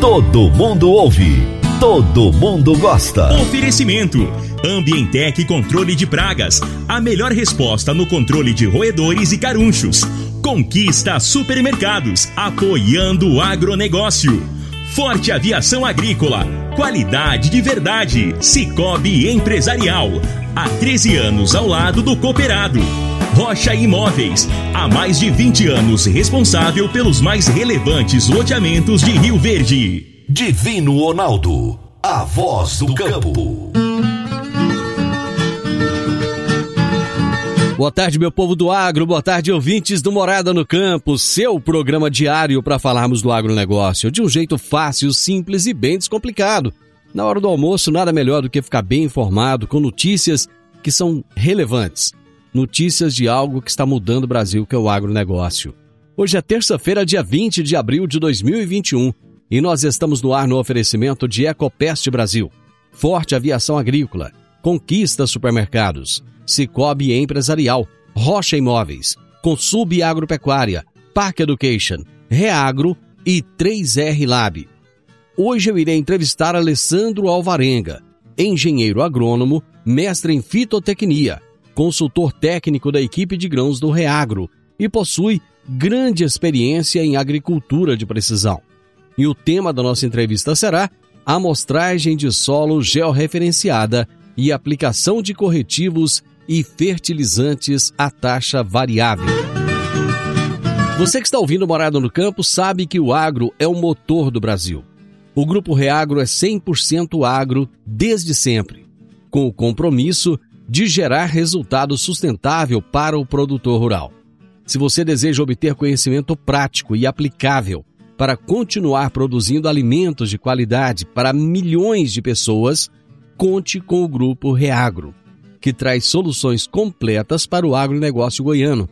Todo mundo ouve. Todo mundo gosta. Oferecimento: Ambientec Controle de Pragas. A melhor resposta no controle de roedores e carunchos. Conquista Supermercados, apoiando o agronegócio. Forte Aviação Agrícola. Qualidade de verdade. Cicobi Empresarial. Há 13 anos ao lado do cooperado. Rocha Imóveis. Há mais de 20 anos responsável pelos mais relevantes loteamentos de Rio Verde. Divino Ronaldo. A voz do campo. Boa tarde, meu povo do agro, boa tarde, ouvintes do Morada no Campo, seu programa diário para falarmos do agronegócio de um jeito fácil, simples e bem descomplicado. Na hora do almoço, nada melhor do que ficar bem informado com notícias que são relevantes. Notícias de algo que está mudando o Brasil, que é o agronegócio. Hoje é terça-feira, dia 20 de abril de 2021 e nós estamos no ar no oferecimento de Ecopest Brasil, Forte Aviação Agrícola, Conquista Supermercados, Cicobi Empresarial, Rocha Imóveis, Consub Agropecuária, Park Education, Reagro e 3R Lab. Hoje eu irei entrevistar Alessandro Alvarenga, engenheiro agrônomo, mestre em fitotecnia, consultor técnico da equipe de grãos do Reagro e possui grande experiência em agricultura de precisão. E o tema da nossa entrevista será amostragem de solo georreferenciada e aplicação de corretivos e fertilizantes a taxa variável. Você que está ouvindo Morada no Campo sabe que o agro é o motor do Brasil. O Grupo Reagro é 100% agro desde sempre, com o compromisso de gerar resultado sustentável para o produtor rural. Se você deseja obter conhecimento prático e aplicável para continuar produzindo alimentos de qualidade para milhões de pessoas, conte com o Grupo Reagro, que traz soluções completas para o agronegócio goiano.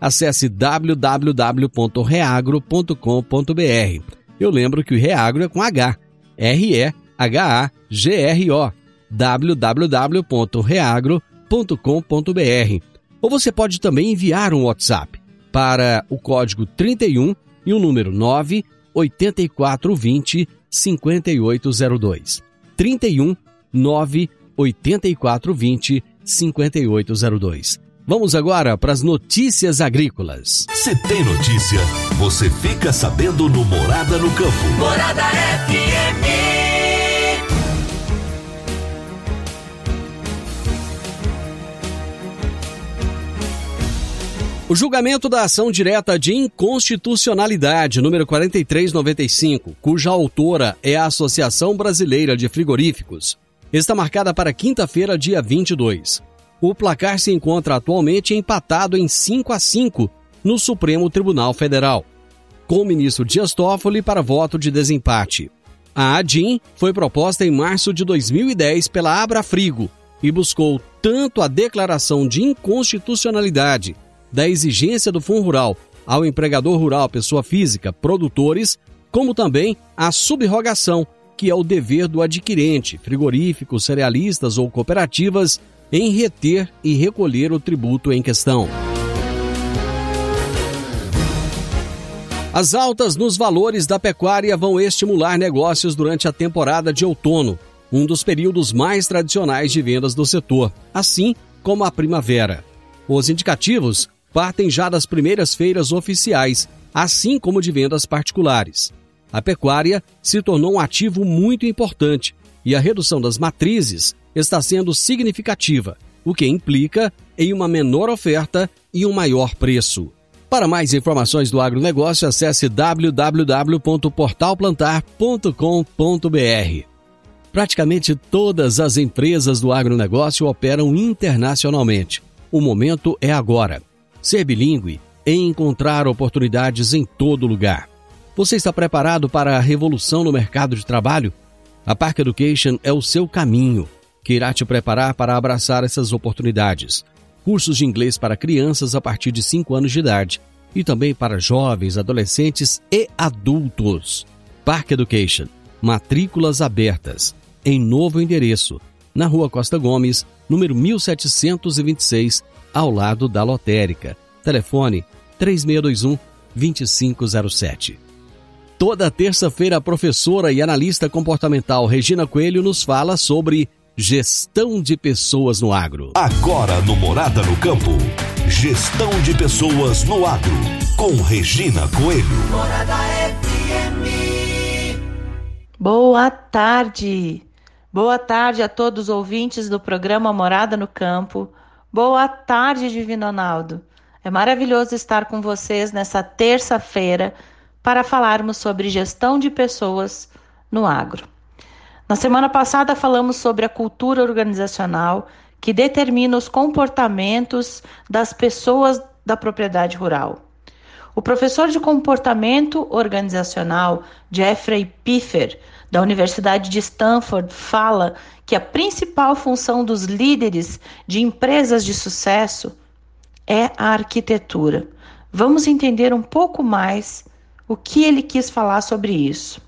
Acesse www.reagro.com.br. Eu lembro que o Reagro é com H. R-E-H-A-G-R-O. www.reagro.com.br. Ou você pode também enviar um WhatsApp para o código 31 e o número 9 8420 5802. 31 9 8420 5802. Vamos agora para as notícias agrícolas. Se tem notícia, você fica sabendo no Morada no Campo. Morada FM. O julgamento da ação direta de inconstitucionalidade número 4395, cuja autora é a Associação Brasileira de Frigoríficos, está marcada para quinta-feira, dia 22. O placar se encontra atualmente empatado em 5 a 5 no Supremo Tribunal Federal, com o ministro Dias Toffoli para voto de desempate. A ADIM foi proposta em março de 2010 pela Abrafrigo e buscou tanto a declaração de inconstitucionalidade da exigência do Fundo Rural ao empregador rural, pessoa física, produtores, como também a subrogação, que é o dever do adquirente, frigoríficos, cerealistas ou cooperativas, em reter e recolher o tributo em questão. As altas nos valores da pecuária vão estimular negócios durante a temporada de outono, um dos períodos mais tradicionais de vendas do setor, assim como a primavera. Os indicativos partem já das primeiras feiras oficiais, assim como de vendas particulares. A pecuária se tornou um ativo muito importante e a redução das matrizes está sendo significativa, o que implica em uma menor oferta e um maior preço. Para mais informações do agronegócio, acesse www.portalplantar.com.br. Praticamente todas as empresas do agronegócio operam internacionalmente. O momento é agora. Ser bilíngue é encontrar oportunidades em todo lugar. Você está preparado para a revolução no mercado de trabalho? A Park Education é o seu caminho, que irá te preparar para abraçar essas oportunidades. Cursos de inglês para crianças a partir de 5 anos de idade e também para jovens, adolescentes e adultos. Park Education, matrículas abertas, em novo endereço, na Rua Costa Gomes, número 1726, ao lado da lotérica. Telefone 3621 2507. Toda terça-feira, a professora e analista comportamental Regina Coelho nos fala sobre gestão de pessoas no agro. Agora no Morada no Campo, gestão de pessoas no agro, com Regina Coelho. Morada FM. Boa tarde. Boa tarde a todos os ouvintes do programa Morada no Campo. Boa tarde, Divino Ronaldo. É maravilhoso estar com vocês nessa terça-feira para falarmos sobre gestão de pessoas no agro. Na semana passada falamos sobre a cultura organizacional que determina os comportamentos das pessoas da propriedade rural. O professor de comportamento organizacional Jeffrey Piffer, da Universidade de Stanford, fala que a principal função dos líderes de empresas de sucesso é a arquitetura. Vamos entender um pouco mais o que ele quis falar sobre isso.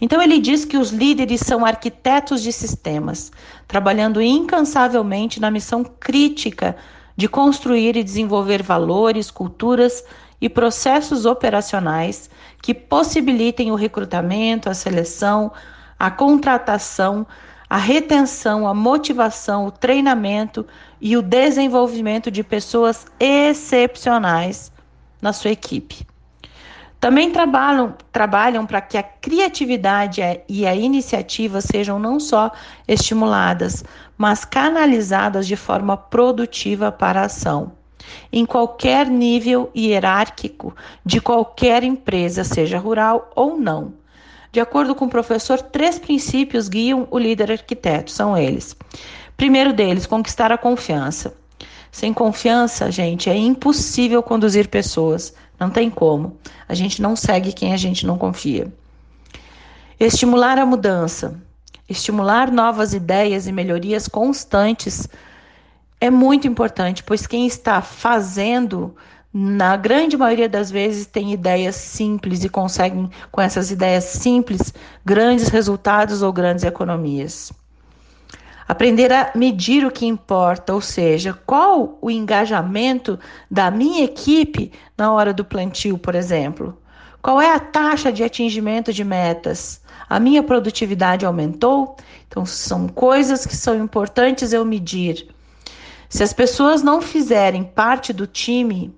Então, ele diz que os líderes são arquitetos de sistemas, trabalhando incansavelmente na missão crítica de construir e desenvolver valores, culturas e processos operacionais que possibilitem o recrutamento, a seleção, a contratação, a retenção, a motivação, o treinamento e o desenvolvimento de pessoas excepcionais na sua equipe. Também trabalham, trabalham para que a criatividade e a iniciativa sejam não só estimuladas, mas canalizadas de forma produtiva para a ação. Em qualquer nível hierárquico de qualquer empresa, seja rural ou não. De acordo com o professor, três princípios guiam o líder arquiteto. São eles. Primeiro deles, conquistar a confiança. Sem confiança, gente, é impossível conduzir pessoas. Não tem como. A gente não segue quem a gente não confia. Estimular a mudança. Estimular novas ideias e melhorias constantes é muito importante, pois quem está fazendo na grande maioria das vezes tem ideias simples e conseguem com essas ideias simples grandes resultados ou grandes economias. Aprender a medir o que importa, ou seja, qual o engajamento da minha equipe na hora do plantio, por exemplo. Qual é a taxa de atingimento de metas? A minha produtividade aumentou? Então, são coisas que são importantes eu medir. Se as pessoas não fizerem parte do time,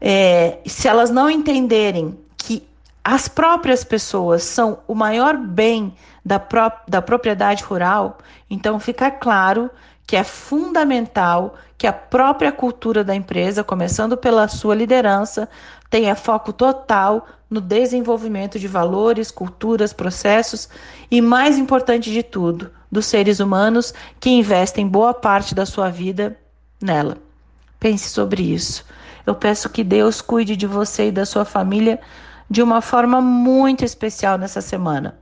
é, se elas não entenderem que as próprias pessoas são o maior bem da, pró da propriedade rural, então fica claro que é fundamental que a própria cultura da empresa, começando pela sua liderança, tenha foco total no desenvolvimento de valores, culturas, processos e, mais importante de tudo, dos seres humanos que investem boa parte da sua vida nela. Pense sobre isso. Eu peço que Deus cuide de você e da sua família de uma forma muito especial nessa semana.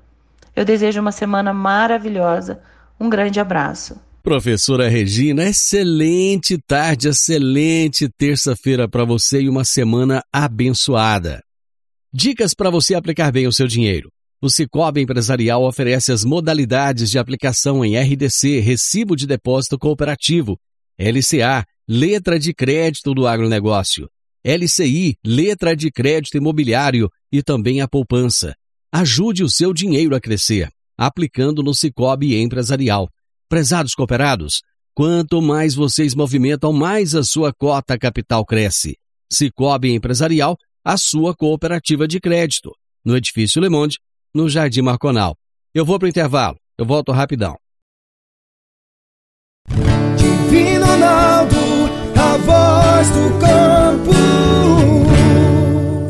Eu desejo uma semana maravilhosa. Um grande abraço. Professora Regina, excelente tarde, excelente terça-feira para você e uma semana abençoada. Dicas para você aplicar bem o seu dinheiro. O Cicobi Empresarial oferece as modalidades de aplicação em RDC, Recibo de Depósito Cooperativo, LCA, letra de crédito do agronegócio, LCI, letra de crédito imobiliário e também a poupança. Ajude o seu dinheiro a crescer, aplicando no Cicobi Empresarial. Prezados cooperados, quanto mais vocês movimentam, mais a sua cota capital cresce. Cicobi Empresarial, a sua cooperativa de crédito. No edifício Le Monde, no Jardim Marconal. Eu vou para o intervalo, eu volto rapidão. Divino Ronaldo, a voz do campo.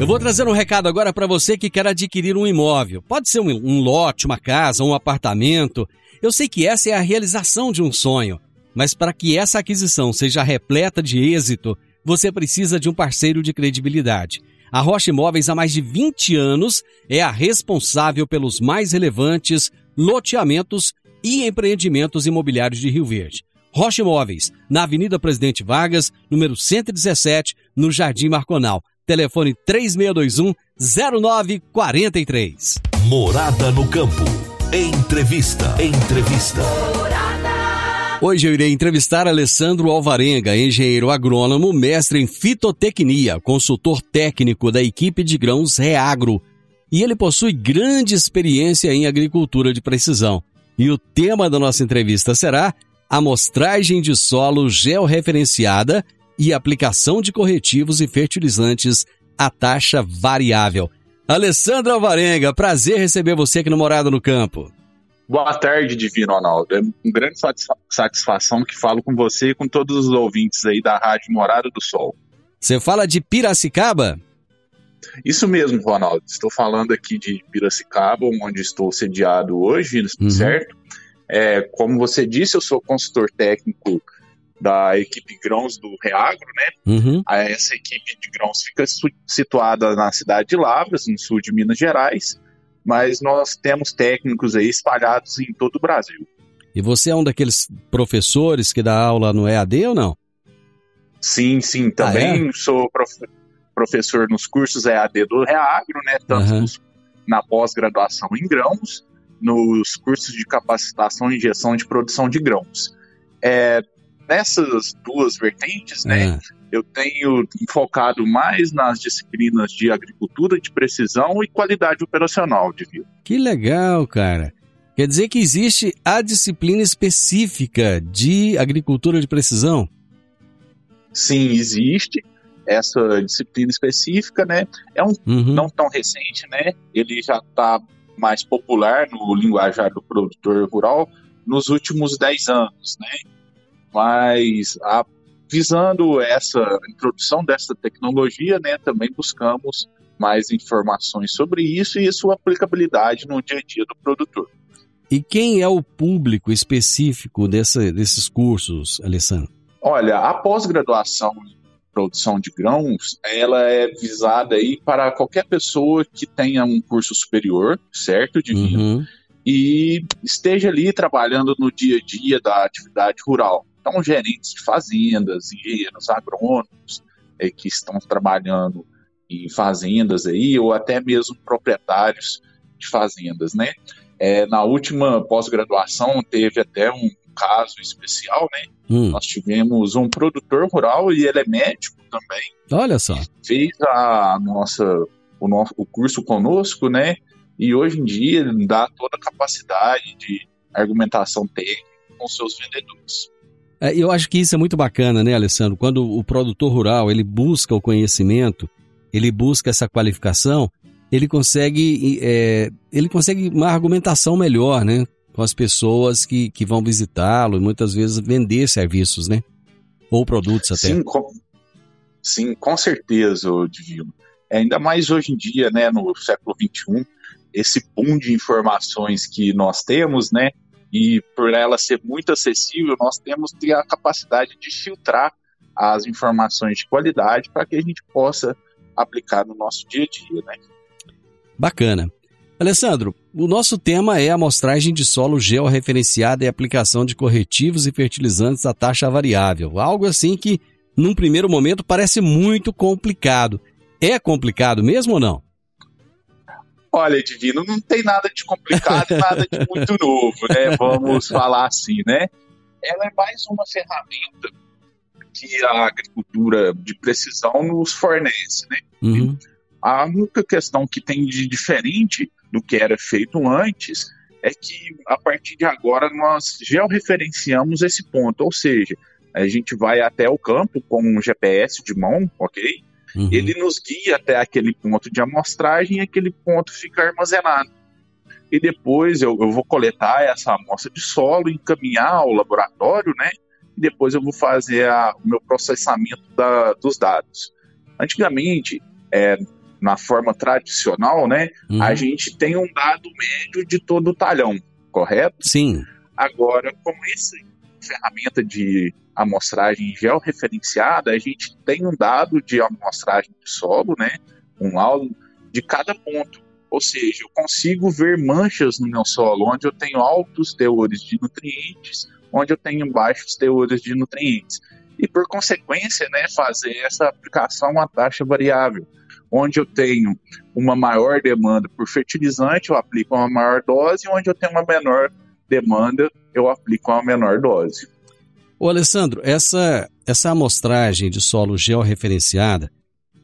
Eu vou trazer um recado agora para você que quer adquirir um imóvel. Pode ser um, um lote, uma casa, um apartamento. Eu sei que essa é a realização de um sonho, mas para que essa aquisição seja repleta de êxito, você precisa de um parceiro de credibilidade. A Rocha Imóveis há mais de 20 anos é a responsável pelos mais relevantes loteamentos e empreendimentos imobiliários de Rio Verde. Rocha Imóveis, na Avenida Presidente Vargas, número 117, no Jardim Marconal. Telefone 3621 0943. Morada no campo. Entrevista. Entrevista. Hoje eu irei entrevistar Alessandro Alvarenga, engenheiro agrônomo, mestre em fitotecnia, consultor técnico da equipe de grãos Reagro. E ele possui grande experiência em agricultura de precisão. E o tema da nossa entrevista será amostragem de solo georreferenciada e aplicação de corretivos e fertilizantes a taxa variável. Alessandro Alvarenga, prazer receber você aqui no Morada no Campo. Boa tarde, Divino Ronaldo. É uma grande satisfação que falo com você e com todos os ouvintes aí da Rádio Morada do Sol. Você fala de Piracicaba? Isso mesmo, Ronaldo. Estou falando aqui de Piracicaba, onde estou sediado hoje, uhum. certo? É, como você disse, eu sou consultor técnico da equipe grãos do Reagro, né? Uhum. Essa equipe de grãos fica situada na cidade de Lavras, no sul de Minas Gerais mas nós temos técnicos aí espalhados em todo o Brasil. E você é um daqueles professores que dá aula no EAD ou não? Sim, sim, também ah, é? sou prof professor nos cursos EAD do Reagro, né, tanto uhum. na pós-graduação em grãos, nos cursos de capacitação e gestão de produção de grãos. É, nessas duas vertentes, né, uhum eu tenho focado mais nas disciplinas de agricultura de precisão e qualidade operacional de vida. Que legal, cara. Quer dizer que existe a disciplina específica de agricultura de precisão? Sim, existe essa disciplina específica, né? É um uhum. não tão recente, né? Ele já está mais popular no linguajar do produtor rural nos últimos 10 anos, né? Mas a visando essa introdução dessa tecnologia, né, também buscamos mais informações sobre isso e sua aplicabilidade no dia a dia do produtor. E quem é o público específico dessa, desses cursos, Alessandro? Olha, a pós-graduação em produção de grãos, ela é visada aí para qualquer pessoa que tenha um curso superior, certo, de uhum. e esteja ali trabalhando no dia a dia da atividade rural. Então, gerentes de fazendas, engenheiros agrônomos é, que estão trabalhando em fazendas aí, ou até mesmo proprietários de fazendas, né? É, na última pós-graduação teve até um caso especial, né? Hum. Nós tivemos um produtor rural e ele é médico também. Olha só. Fez a nossa o, nosso, o curso conosco, né? E hoje em dia ele dá toda a capacidade de argumentação técnica com seus vendedores. É, eu acho que isso é muito bacana, né, Alessandro? Quando o produtor rural ele busca o conhecimento, ele busca essa qualificação, ele consegue, é, ele consegue uma argumentação melhor, né? Com as pessoas que, que vão visitá-lo e muitas vezes vender serviços, né? Ou produtos até. Sim, com, sim, com certeza, Divino. É, ainda mais hoje em dia, né, no século XXI, esse boom de informações que nós temos, né? E por ela ser muito acessível, nós temos que ter a capacidade de filtrar as informações de qualidade para que a gente possa aplicar no nosso dia a dia, né? Bacana. Alessandro, o nosso tema é a amostragem de solo georreferenciada e aplicação de corretivos e fertilizantes a taxa variável. Algo assim que, num primeiro momento, parece muito complicado. É complicado mesmo ou não? Olha, Divino, não tem nada de complicado, nada de muito novo, né? Vamos falar assim, né? Ela é mais uma ferramenta que a agricultura de precisão nos fornece, né? Uhum. A única questão que tem de diferente do que era feito antes é que a partir de agora nós já referenciamos esse ponto, ou seja, a gente vai até o campo com um GPS de mão, ok? Uhum. Ele nos guia até aquele ponto de amostragem e aquele ponto fica armazenado. E depois eu, eu vou coletar essa amostra de solo, encaminhar ao laboratório, né? E depois eu vou fazer a, o meu processamento da, dos dados. Antigamente, é, na forma tradicional, né? Uhum. A gente tem um dado médio de todo o talhão, correto? Sim. Agora, com essa ferramenta de amostragem georreferenciada, a gente tem um dado de amostragem de solo, né? um laudo de cada ponto. Ou seja, eu consigo ver manchas no meu solo, onde eu tenho altos teores de nutrientes, onde eu tenho baixos teores de nutrientes. E, por consequência, né, fazer essa aplicação a taxa variável. Onde eu tenho uma maior demanda por fertilizante, eu aplico uma maior dose, onde eu tenho uma menor demanda, eu aplico uma menor dose. Ô Alessandro, essa, essa amostragem de solo georreferenciada,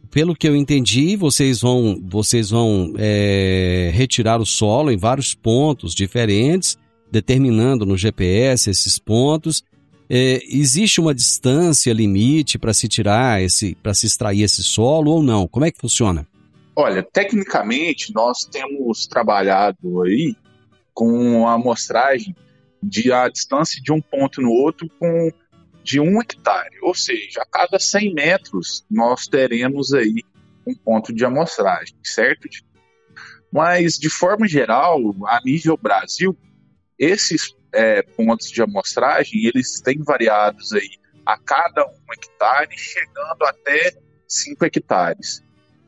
pelo que eu entendi, vocês vão, vocês vão é, retirar o solo em vários pontos diferentes, determinando no GPS esses pontos. É, existe uma distância limite para se tirar esse, para se extrair esse solo ou não? Como é que funciona? Olha, tecnicamente nós temos trabalhado aí com a amostragem de a distância de um ponto no outro com de um hectare, ou seja, a cada 100 metros nós teremos aí um ponto de amostragem, certo? Mas de forma geral, a nível Brasil, esses é, pontos de amostragem eles têm variados aí a cada um hectare, chegando até 5 hectares.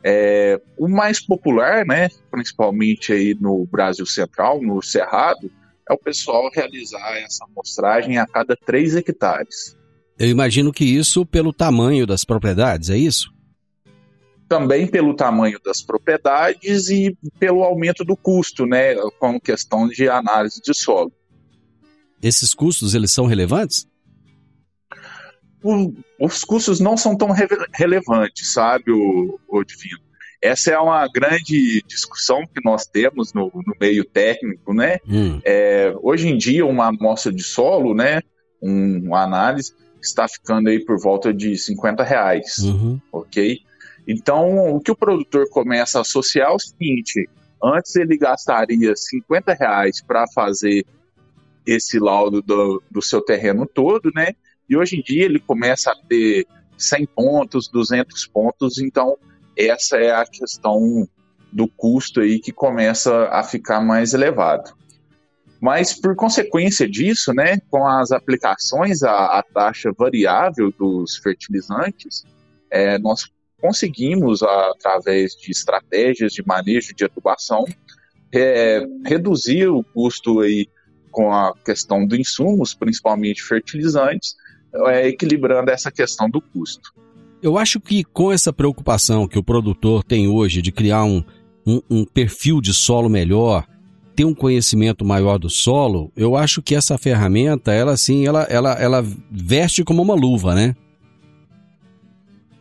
É, o mais popular, né, principalmente aí no Brasil Central, no Cerrado, é o pessoal realizar essa amostragem a cada 3 hectares. Eu imagino que isso pelo tamanho das propriedades, é isso? Também pelo tamanho das propriedades e pelo aumento do custo, né, com questão de análise de solo. Esses custos, eles são relevantes? O, os custos não são tão re relevantes, sabe, o, o Divino? Essa é uma grande discussão que nós temos no, no meio técnico, né? Hum. É, hoje em dia, uma amostra de solo, né, um, uma análise, está ficando aí por volta de 50 reais, uhum. ok? Então, o que o produtor começa a associar é o seguinte, antes ele gastaria 50 reais para fazer esse laudo do, do seu terreno todo, né? E hoje em dia ele começa a ter 100 pontos, 200 pontos, então essa é a questão do custo aí que começa a ficar mais elevado. Mas por consequência disso, né, com as aplicações a, a taxa variável dos fertilizantes, é, nós conseguimos, através de estratégias de manejo de adubação, é, reduzir o custo aí com a questão dos insumos, principalmente fertilizantes, é, equilibrando essa questão do custo. Eu acho que com essa preocupação que o produtor tem hoje de criar um, um, um perfil de solo melhor, ter um conhecimento maior do solo, eu acho que essa ferramenta, ela assim, ela, ela, ela veste como uma luva, né?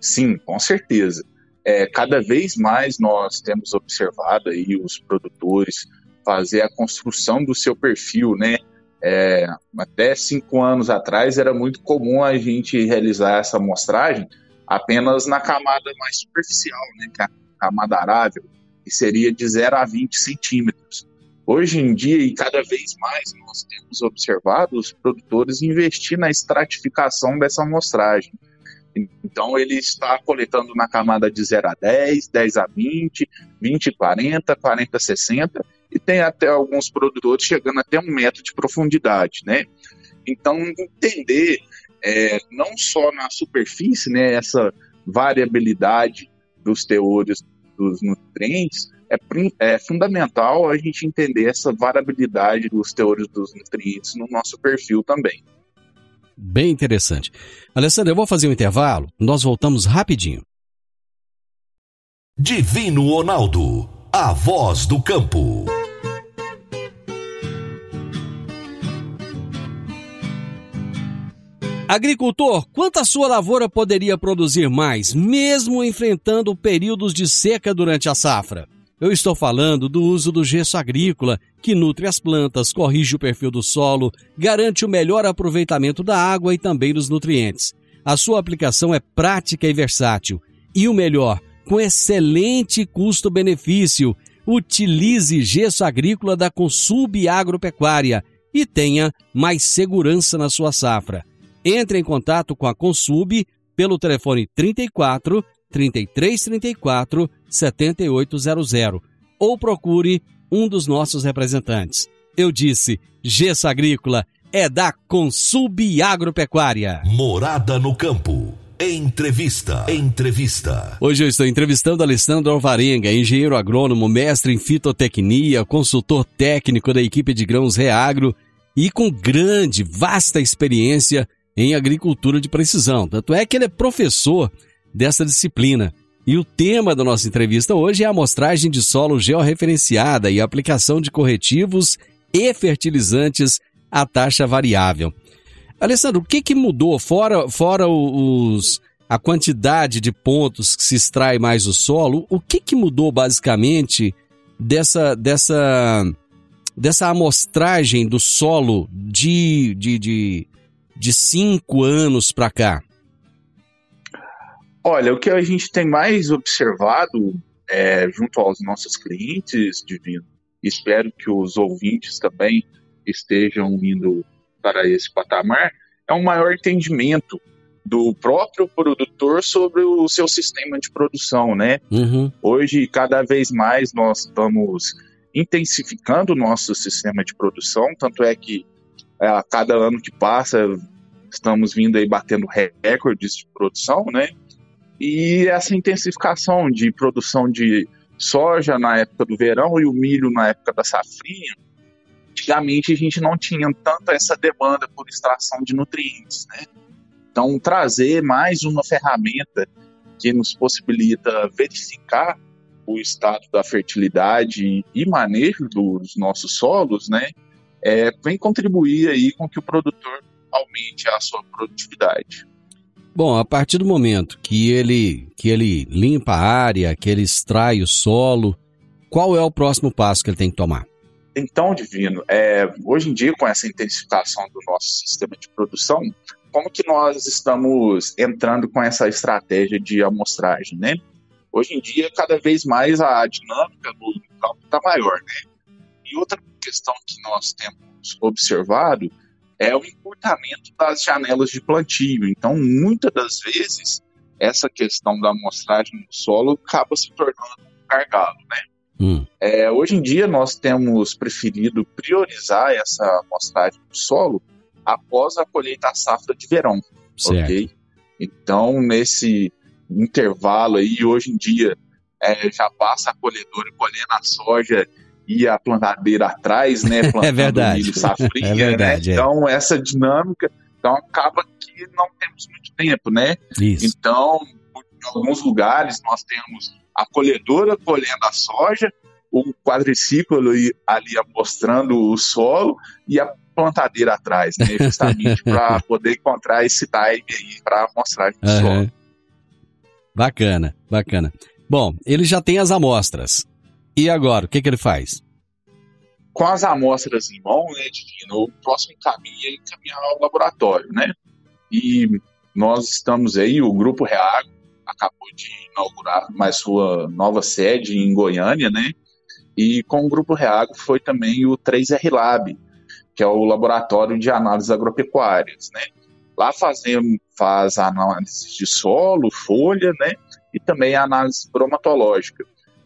Sim, com certeza. É, cada vez mais nós temos observado aí os produtores fazer a construção do seu perfil, né? É, até cinco anos atrás era muito comum a gente realizar essa amostragem apenas na camada mais superficial, né, que é a camada arável, que seria de 0 a 20 centímetros. Hoje em dia, e cada vez mais, nós temos observado os produtores investir na estratificação dessa amostragem. Então, ele está coletando na camada de 0 a 10, 10 a 20, 20 a 40, 40 a 60, e tem até alguns produtores chegando até um metro de profundidade, né? Então, entender é, não só na superfície, né, essa variabilidade dos teores dos nutrientes, é, é, fundamental a gente entender essa variabilidade dos teores dos nutrientes no nosso perfil também. Bem interessante. Alessandro, eu vou fazer um intervalo, nós voltamos rapidinho. Divino Ronaldo, a voz do campo. Agricultor, quanto a sua lavoura poderia produzir mais, mesmo enfrentando períodos de seca durante a safra? Eu estou falando do uso do gesso agrícola, que nutre as plantas, corrige o perfil do solo, garante o melhor aproveitamento da água e também dos nutrientes. A sua aplicação é prática e versátil. E o melhor, com excelente custo-benefício. Utilize gesso agrícola da Consub Agropecuária e tenha mais segurança na sua safra. Entre em contato com a Consub pelo telefone 34 3334 7800 ou procure um dos nossos representantes. Eu disse, Gesso Agrícola é da Consub Agropecuária. Morada no campo. Entrevista. Entrevista. Hoje eu estou entrevistando Alessandro Alvarenga, engenheiro agrônomo, mestre em fitotecnia, consultor técnico da equipe de grãos Reagro e com grande, vasta experiência em agricultura de precisão. Tanto é que ele é professor dessa disciplina. E o tema da nossa entrevista hoje é a amostragem de solo georreferenciada e aplicação de corretivos e fertilizantes a taxa variável. Alessandro, o que, que mudou, fora, fora os, a quantidade de pontos que se extrai mais o solo, o que, que mudou basicamente dessa, dessa, dessa amostragem do solo de, de, de, de cinco anos para cá? Olha, o que a gente tem mais observado é, junto aos nossos clientes, Divino, espero que os ouvintes também estejam indo para esse patamar é um maior entendimento do próprio produtor sobre o seu sistema de produção, né? Uhum. Hoje, cada vez mais, nós estamos intensificando o nosso sistema de produção, tanto é que a cada ano que passa, estamos vindo aí batendo recordes de produção, né? E essa intensificação de produção de soja na época do verão e o milho na época da safrinha, antigamente a gente não tinha tanta essa demanda por extração de nutrientes, né? Então, trazer mais uma ferramenta que nos possibilita verificar o estado da fertilidade e manejo dos nossos solos, né, é, vem contribuir aí com que o produtor aumente a sua produtividade. Bom, a partir do momento que ele que ele limpa a área, que ele extrai o solo, qual é o próximo passo que ele tem que tomar? Então, Divino, é, hoje em dia, com essa intensificação do nosso sistema de produção, como que nós estamos entrando com essa estratégia de amostragem, né? Hoje em dia, cada vez mais a dinâmica do campo está maior, né? E outra questão que nós temos observado é o encurtamento das janelas de plantio. Então, muitas das vezes, essa questão da amostragem no solo acaba se tornando um gargalo, né? Hum. É, hoje em dia nós temos preferido priorizar essa amostragem do solo após a colheita safra de verão, certo. ok? Então nesse intervalo aí hoje em dia é, já passa a colhedora colhendo a soja e a plantadeira atrás, né? Plantando é verdade. milho safrinha, é verdade, né? É. Então essa dinâmica, então acaba que não temos muito tempo, né? Isso. Então em alguns lugares nós temos a colhedora colhendo a soja, o quadriciclo ali, ali mostrando o solo e a plantadeira atrás, né? Justamente para poder encontrar esse time aí para mostrar o Aham. solo. Bacana, bacana. Bom, ele já tem as amostras. E agora, o que, que ele faz? Com as amostras em mão, né, Divino, o próximo caminho é encaminhar ao laboratório, né? E nós estamos aí, o Grupo Reago acabou de inaugurar mais sua nova sede em Goiânia, né? E com o Grupo Reago foi também o 3R Lab, que é o laboratório de análises agropecuárias, né? Lá fazemos, faz análise de solo, folha, né? E também análise bromatológica.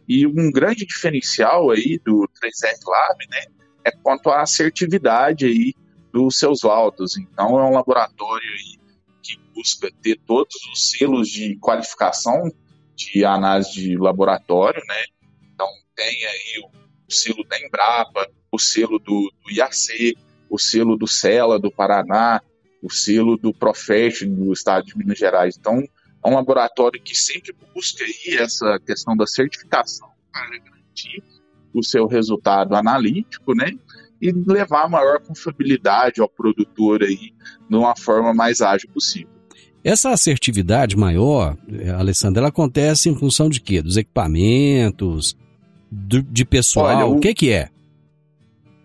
E um grande diferencial aí do 3R Lab, né? É quanto à assertividade aí dos seus laudos. Então é um laboratório aí que busca ter todos os selos de qualificação de análise de laboratório, né? Então tem aí o, o selo da Embrapa, o selo do, do IAC, o selo do CELA do Paraná, o selo do Profet do estado de Minas Gerais. Então é um laboratório que sempre busca aí essa questão da certificação para garantir o seu resultado analítico, né? E levar maior confiabilidade ao produtor aí de uma forma mais ágil possível. Essa assertividade maior, eh, Alessandra, ela acontece em função de quê? Dos equipamentos, do- de pessoal, Olha, o o- que que é?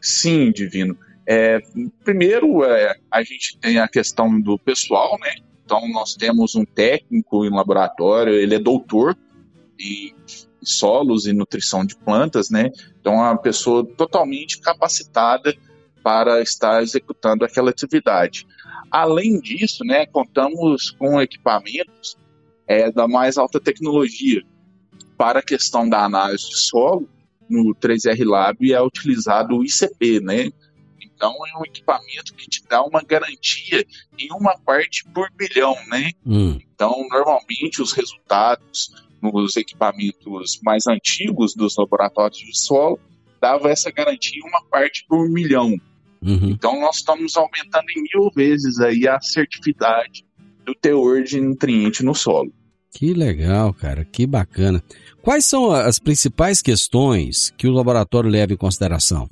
Sim, Divino. É, primeiro, é, a gente tem a questão do pessoal, né? Então, nós temos um técnico em laboratório, ele é doutor em solos e nutrição de plantas, né? Então, é uma pessoa totalmente capacitada para estar executando aquela atividade. Além disso, né, contamos com equipamentos é, da mais alta tecnologia para a questão da análise de solo. No 3R Lab é utilizado o ICP, né? Então é um equipamento que te dá uma garantia em uma parte por bilhão, né? Hum. Então, normalmente os resultados nos equipamentos mais antigos dos laboratórios de solo dava essa garantia em uma parte por milhão. Uhum. Então nós estamos aumentando em mil vezes aí a assertividade do teor de nutriente no solo. Que legal, cara, que bacana. Quais são as principais questões que o laboratório leva em consideração?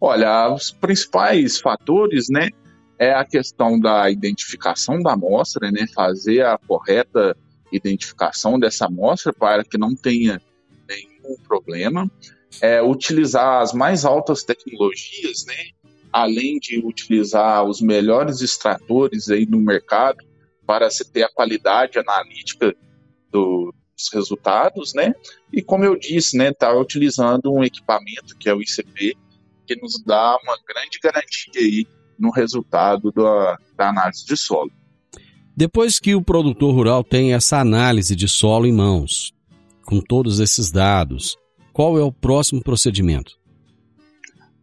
Olha, os principais fatores, né, é a questão da identificação da amostra, né, fazer a correta identificação dessa amostra para que não tenha nenhum problema é, utilizar as mais altas tecnologias, né? além de utilizar os melhores extratores aí no mercado para se ter a qualidade analítica do, dos resultados, né? E como eu disse, né, tá utilizando um equipamento que é o ICP que nos dá uma grande garantia aí no resultado da, da análise de solo. Depois que o produtor rural tem essa análise de solo em mãos, com todos esses dados, qual é o próximo procedimento?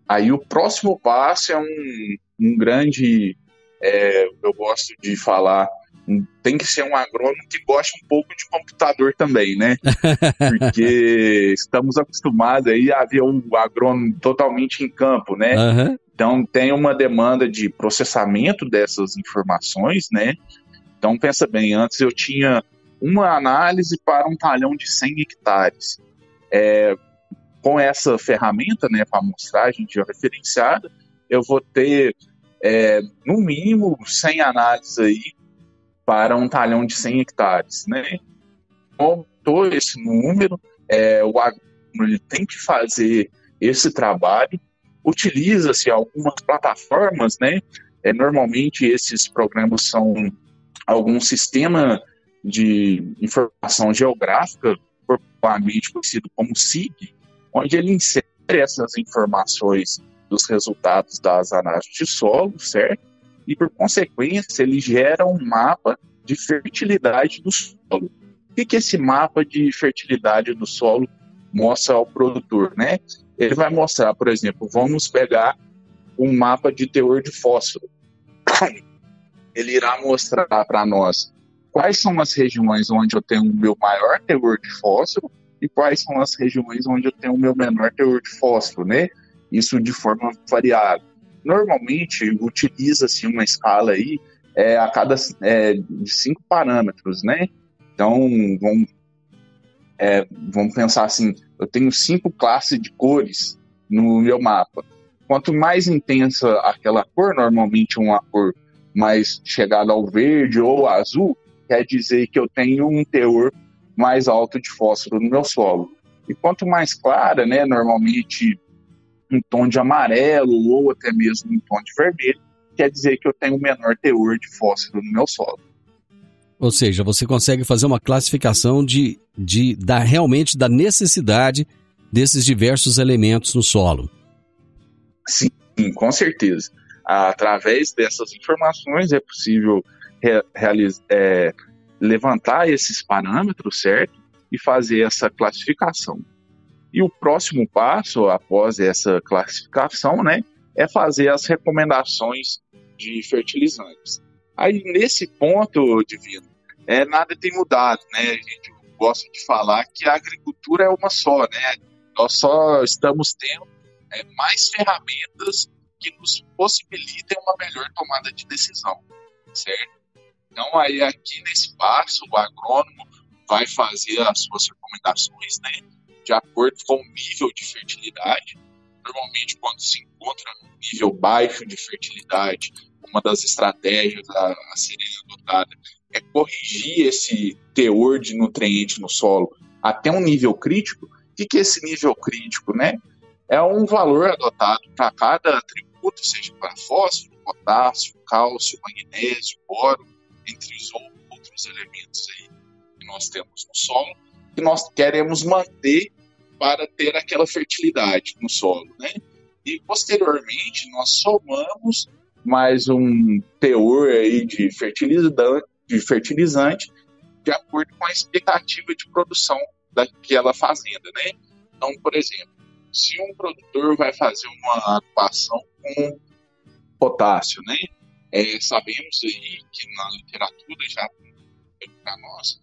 Aí o próximo passo é um, um grande, é, eu gosto de falar, tem que ser um agrônomo que goste um pouco de computador também, né? Porque estamos acostumados aí a ver um agrônomo totalmente em campo, né? Uhum. Então tem uma demanda de processamento dessas informações, né? Então pensa bem, antes eu tinha uma análise para um talhão de 100 hectares é, com essa ferramenta, né, para amostragem georreferenciada, eu vou ter, é, no mínimo, 100 análises aí para um talhão de 100 hectares, né? Montou esse número, é, o agrônomo tem que fazer esse trabalho, utiliza-se algumas plataformas, né? É, normalmente esses programas são algum sistema de informação geográfica popularmente conhecido como SIG, onde ele insere essas informações dos resultados das análises de solo, certo? E, por consequência, ele gera um mapa de fertilidade do solo. O que, que esse mapa de fertilidade do solo mostra ao produtor, né? Ele vai mostrar, por exemplo, vamos pegar um mapa de teor de fósforo. Ele irá mostrar para nós quais são as regiões onde eu tenho o meu maior teor de fósforo e quais são as regiões onde eu tenho o meu menor teor de fósforo, né? Isso de forma variável. Normalmente utiliza-se uma escala aí é, a cada é, de cinco parâmetros, né? Então vamos, é, vamos pensar assim, eu tenho cinco classes de cores no meu mapa. Quanto mais intensa aquela cor, normalmente uma cor mais chegada ao verde ou azul, quer dizer que eu tenho um teor mais alto de fósforo no meu solo. E quanto mais clara, né, normalmente um tom de amarelo ou até mesmo um tom de vermelho, quer dizer que eu tenho um menor teor de fósforo no meu solo. Ou seja, você consegue fazer uma classificação de, de da realmente da necessidade desses diversos elementos no solo. Sim, com certeza. Através dessas informações é possível realizar, é, levantar esses parâmetros, certo? E fazer essa classificação. E o próximo passo, após essa classificação, né, é fazer as recomendações de fertilizantes. Aí, nesse ponto, Divino, é, nada tem mudado, né? A gente gosta de falar que a agricultura é uma só, né? Nós só estamos tendo é, mais ferramentas que nos possibilitem uma melhor tomada de decisão, certo? Então, aí aqui nesse passo, o agrônomo vai fazer as suas recomendações, né, de acordo com o nível de fertilidade. Normalmente, quando se encontra no nível baixo de fertilidade, uma das estratégias a, a serem adotada é corrigir esse teor de nutriente no solo até um nível crítico. O que, que é esse nível crítico, né? É um valor adotado para cada atributo, seja para fósforo, potássio, cálcio, magnésio, boro, entre os outros elementos aí que nós temos no solo, que nós queremos manter para ter aquela fertilidade no solo, né? E posteriormente nós somamos mais um teor aí de fertilizante, de fertilizante de acordo com a expectativa de produção daquela fazenda, né? Então, por exemplo, se um produtor vai fazer uma adubação com potássio, né? É, sabemos aí que na literatura já para nós,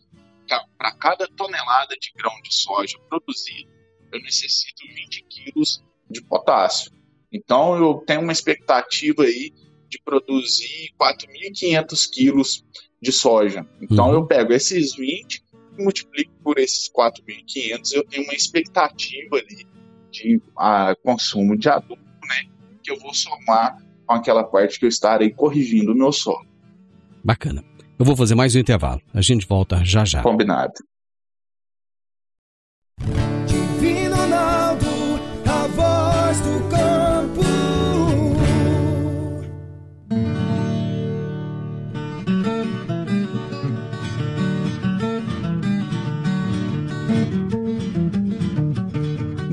para cada tonelada de grão de soja produzido, eu necessito 20 quilos de potássio. Então eu tenho uma expectativa aí de produzir 4.500 quilos de soja. Então uhum. eu pego esses 20 e multiplico por esses 4.500, eu tenho uma expectativa ali de a, consumo de adubo, né? Que eu vou somar com aquela parte que eu estarei corrigindo o meu solo. Bacana. Eu vou fazer mais um intervalo. A gente volta já já. Combinado.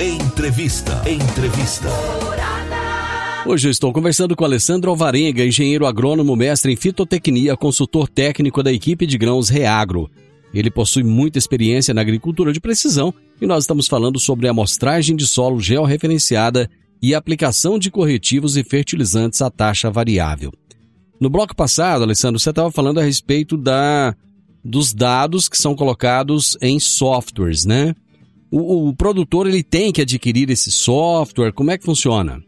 Entrevista. Entrevista. Hoje eu estou conversando com Alessandro Alvarenga, engenheiro agrônomo, mestre em fitotecnia, consultor técnico da equipe de grãos Reagro. Ele possui muita experiência na agricultura de precisão e nós estamos falando sobre a amostragem de solo georreferenciada e aplicação de corretivos e fertilizantes a taxa variável. No bloco passado, Alessandro, você estava falando a respeito da, dos dados que são colocados em softwares, né? O, o produtor ele tem que adquirir esse software? Como é que funciona?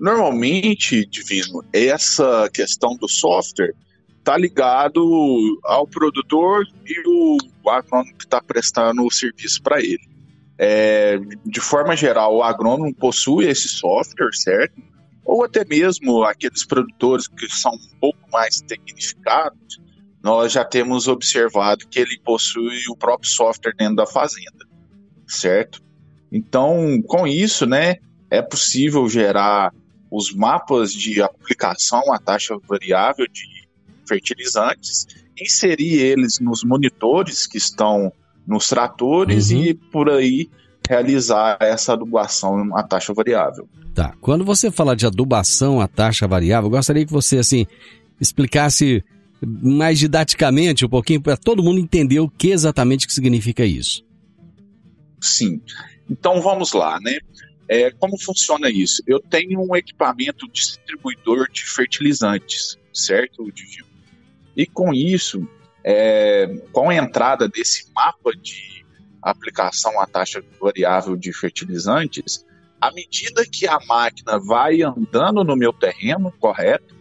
Normalmente, Divino, essa questão do software está ligado ao produtor e o agrônomo que está prestando o serviço para ele. É, de forma geral, o agrônomo possui esse software, certo? Ou até mesmo aqueles produtores que são um pouco mais tecnificados, nós já temos observado que ele possui o próprio software dentro da fazenda, certo? Então, com isso, né, é possível gerar os mapas de aplicação à taxa variável de fertilizantes, inserir eles nos monitores que estão nos tratores uhum. e por aí realizar essa adubação à taxa variável. Tá. Quando você fala de adubação à taxa variável, eu gostaria que você assim explicasse mais didaticamente um pouquinho para todo mundo entender o que exatamente que significa isso. Sim. Então vamos lá, né? É, como funciona isso? Eu tenho um equipamento distribuidor de fertilizantes, certo? E com isso, é, com a entrada desse mapa de aplicação à taxa variável de fertilizantes, à medida que a máquina vai andando no meu terreno, correto?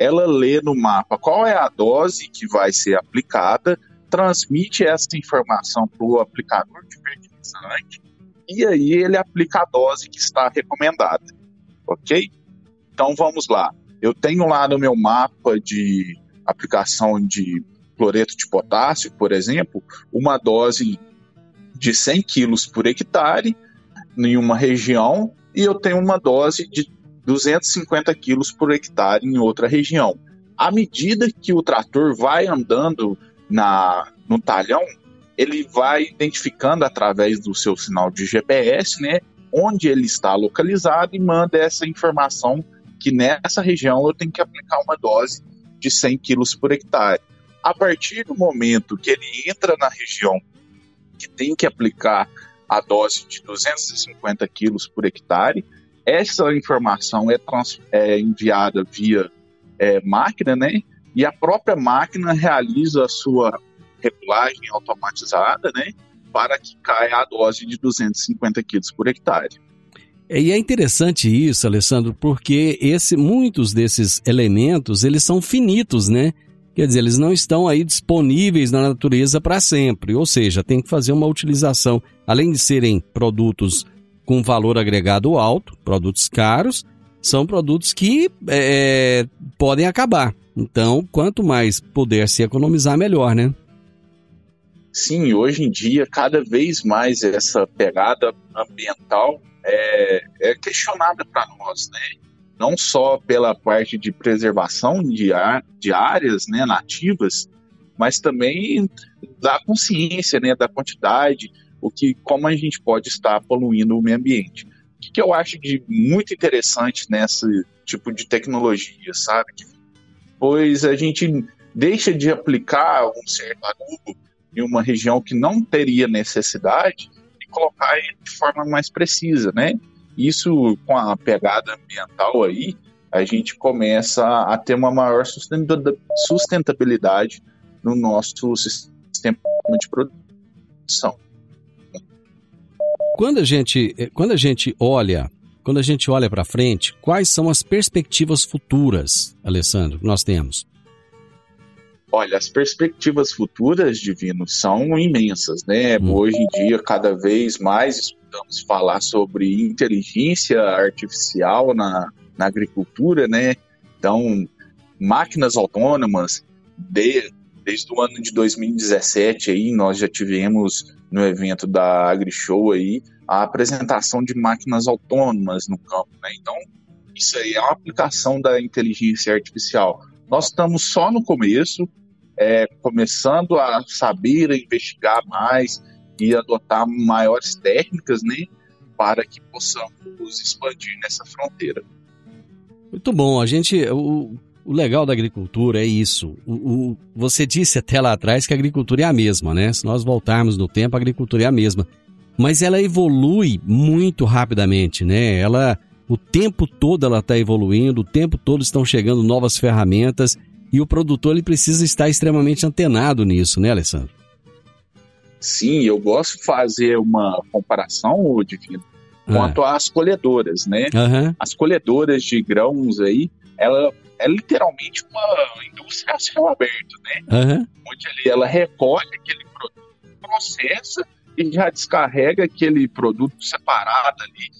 Ela lê no mapa qual é a dose que vai ser aplicada, transmite essa informação para o aplicador de fertilizante e aí ele aplica a dose que está recomendada, ok? Então vamos lá. Eu tenho lá no meu mapa de aplicação de cloreto de potássio, por exemplo, uma dose de 100 quilos por hectare em uma região e eu tenho uma dose de 250 quilos por hectare em outra região. À medida que o trator vai andando na, no talhão, ele vai identificando através do seu sinal de GPS, né, onde ele está localizado e manda essa informação que nessa região eu tenho que aplicar uma dose de 100 quilos por hectare. A partir do momento que ele entra na região que tem que aplicar a dose de 250 quilos por hectare, essa informação é, trans, é enviada via é, máquina, né? E a própria máquina realiza a sua regulagem automatizada, né? Para que caia a dose de 250 quilos por hectare. E é interessante isso, Alessandro, porque esse, muitos desses elementos eles são finitos, né? Quer dizer, eles não estão aí disponíveis na natureza para sempre. Ou seja, tem que fazer uma utilização, além de serem produtos com valor agregado alto, produtos caros, são produtos que é, podem acabar. Então, quanto mais puder se economizar, melhor, né? Sim, hoje em dia, cada vez mais essa pegada ambiental é, é questionada para nós, né? Não só pela parte de preservação de, de áreas né, nativas, mas também da consciência, né, da quantidade, o que, como a gente pode estar poluindo o meio ambiente. O que, que eu acho de muito interessante nesse tipo de tecnologia, sabe? Pois a gente deixa de aplicar um certo adubo em uma região que não teria necessidade e colocar ele de forma mais precisa, né? Isso com a pegada ambiental aí, a gente começa a ter uma maior sustentabilidade no nosso sistema de produção. Quando a gente, eh, quando a gente olha, quando a gente olha para frente, quais são as perspectivas futuras, Alessandro, que nós temos? Olha, as perspectivas futuras, Divino, são imensas, né? Hum. Hoje em dia, cada vez mais escutamos falar sobre inteligência artificial na, na agricultura, né? Então, máquinas autônomas, de, desde o ano de 2017 aí nós já tivemos no evento da AgriShow aí a apresentação de máquinas autônomas no campo, né? Então isso aí é uma aplicação da inteligência artificial. Nós estamos só no começo, é, começando a saber, a investigar mais e adotar maiores técnicas, né, para que possamos expandir nessa fronteira. Muito bom. A gente, o, o legal da agricultura é isso. O, o, você disse até lá atrás que a agricultura é a mesma, né? Se nós voltarmos no tempo, a agricultura é a mesma. Mas ela evolui muito rapidamente, né? Ela, o tempo todo ela está evoluindo, o tempo todo estão chegando novas ferramentas e o produtor ele precisa estar extremamente antenado nisso, né, Alessandro? Sim, eu gosto de fazer uma comparação, Divino, ah. quanto às colhedoras, né? Uhum. As colhedoras de grãos aí, ela é literalmente uma indústria a céu aberto, né? Uhum. Onde ali ela recolhe aquele produto, processa e já descarrega aquele produto separado ali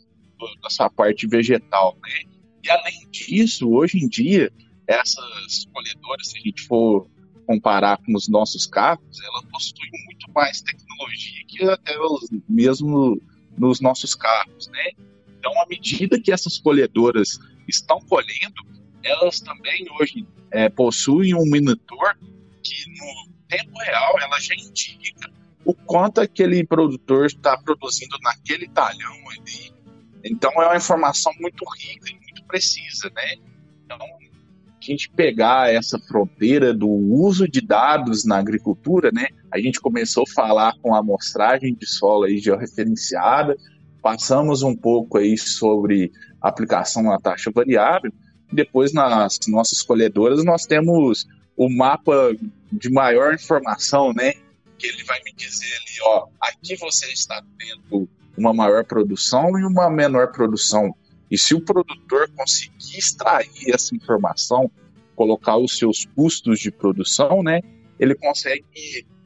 da sua parte vegetal, né? E além disso, hoje em dia, essas colhedoras, se a gente for comparar com os nossos carros, ela possui muito mais tecnologia que até os, mesmo nos nossos carros, né? Então, à medida que essas colhedoras estão colhendo, elas também hoje é, possuem um monitor que no tempo real ela já indica o quanto aquele produtor está produzindo naquele talhão ali. Então é uma informação muito rica e muito precisa, né? Então, a gente pegar essa fronteira do uso de dados na agricultura, né? A gente começou a falar com a amostragem de solo aí georreferenciada, passamos um pouco aí sobre aplicação na taxa variável, depois, nas nossas colhedoras, nós temos o mapa de maior informação, né? Que ele vai me dizer ali, ó, aqui você está tendo uma maior produção e uma menor produção. E se o produtor conseguir extrair essa informação, colocar os seus custos de produção, né? Ele consegue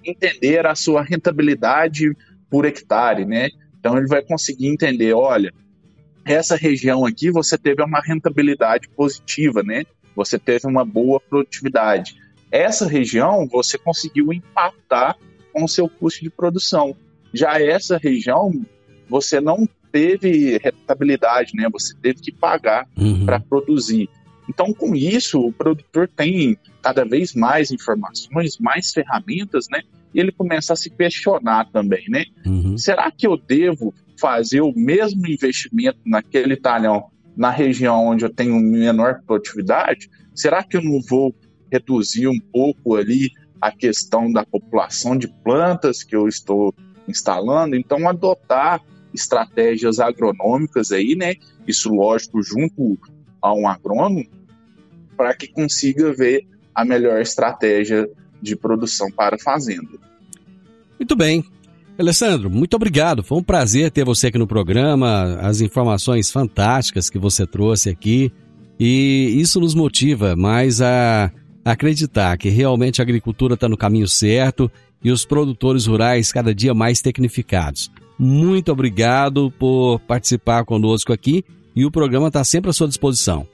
entender a sua rentabilidade por hectare, né? Então ele vai conseguir entender, olha, essa região aqui você teve uma rentabilidade positiva, né? Você teve uma boa produtividade. Essa região você conseguiu impactar com o seu custo de produção. Já essa região você não teve rentabilidade, né? Você teve que pagar uhum. para produzir. Então, com isso, o produtor tem cada vez mais informações, mais ferramentas, né? E ele começa a se questionar também, né? Uhum. Será que eu devo fazer o mesmo investimento naquele talhão na região onde eu tenho menor produtividade, será que eu não vou reduzir um pouco ali a questão da população de plantas que eu estou instalando? Então, adotar estratégias agronômicas aí, né? Isso, lógico, junto a um agrônomo, para que consiga ver a melhor estratégia de produção para a fazenda. Muito bem. Alessandro, muito obrigado. Foi um prazer ter você aqui no programa, as informações fantásticas que você trouxe aqui. E isso nos motiva mais a acreditar que realmente a agricultura está no caminho certo e os produtores rurais cada dia mais tecnificados. Muito obrigado por participar conosco aqui e o programa está sempre à sua disposição.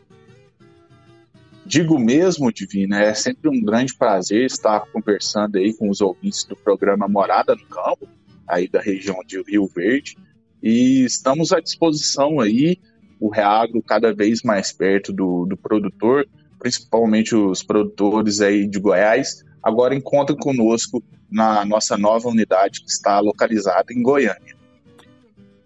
Digo mesmo, Divina, é sempre um grande prazer estar conversando aí com os ouvintes do programa Morada no Campo aí da região de Rio Verde. e estamos à disposição aí, o Reagro cada vez mais perto do, do produtor, principalmente os produtores aí de Goiás, agora encontra conosco na nossa nova unidade que está localizada em Goiânia.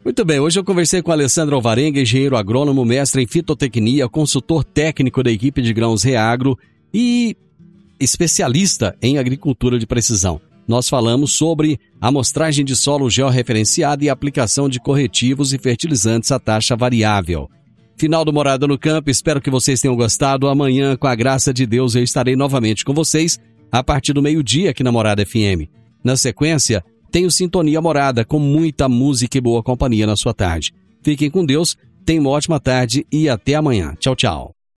Muito bem, hoje eu conversei com Alessandro Alvarenga, engenheiro agrônomo, mestre em fitotecnia, consultor técnico da equipe de grãos Reagro e especialista em agricultura de precisão. Nós falamos sobre amostragem de solo georreferenciada e aplicação de corretivos e fertilizantes a taxa variável. Final do Morada no Campo, espero que vocês tenham gostado. Amanhã, com a graça de Deus, eu estarei novamente com vocês a partir do meio-dia aqui na Morada FM. Na sequência, tenho Sintonia Morada com muita música e boa companhia na sua tarde. Fiquem com Deus, tenham uma ótima tarde e até amanhã. Tchau, tchau.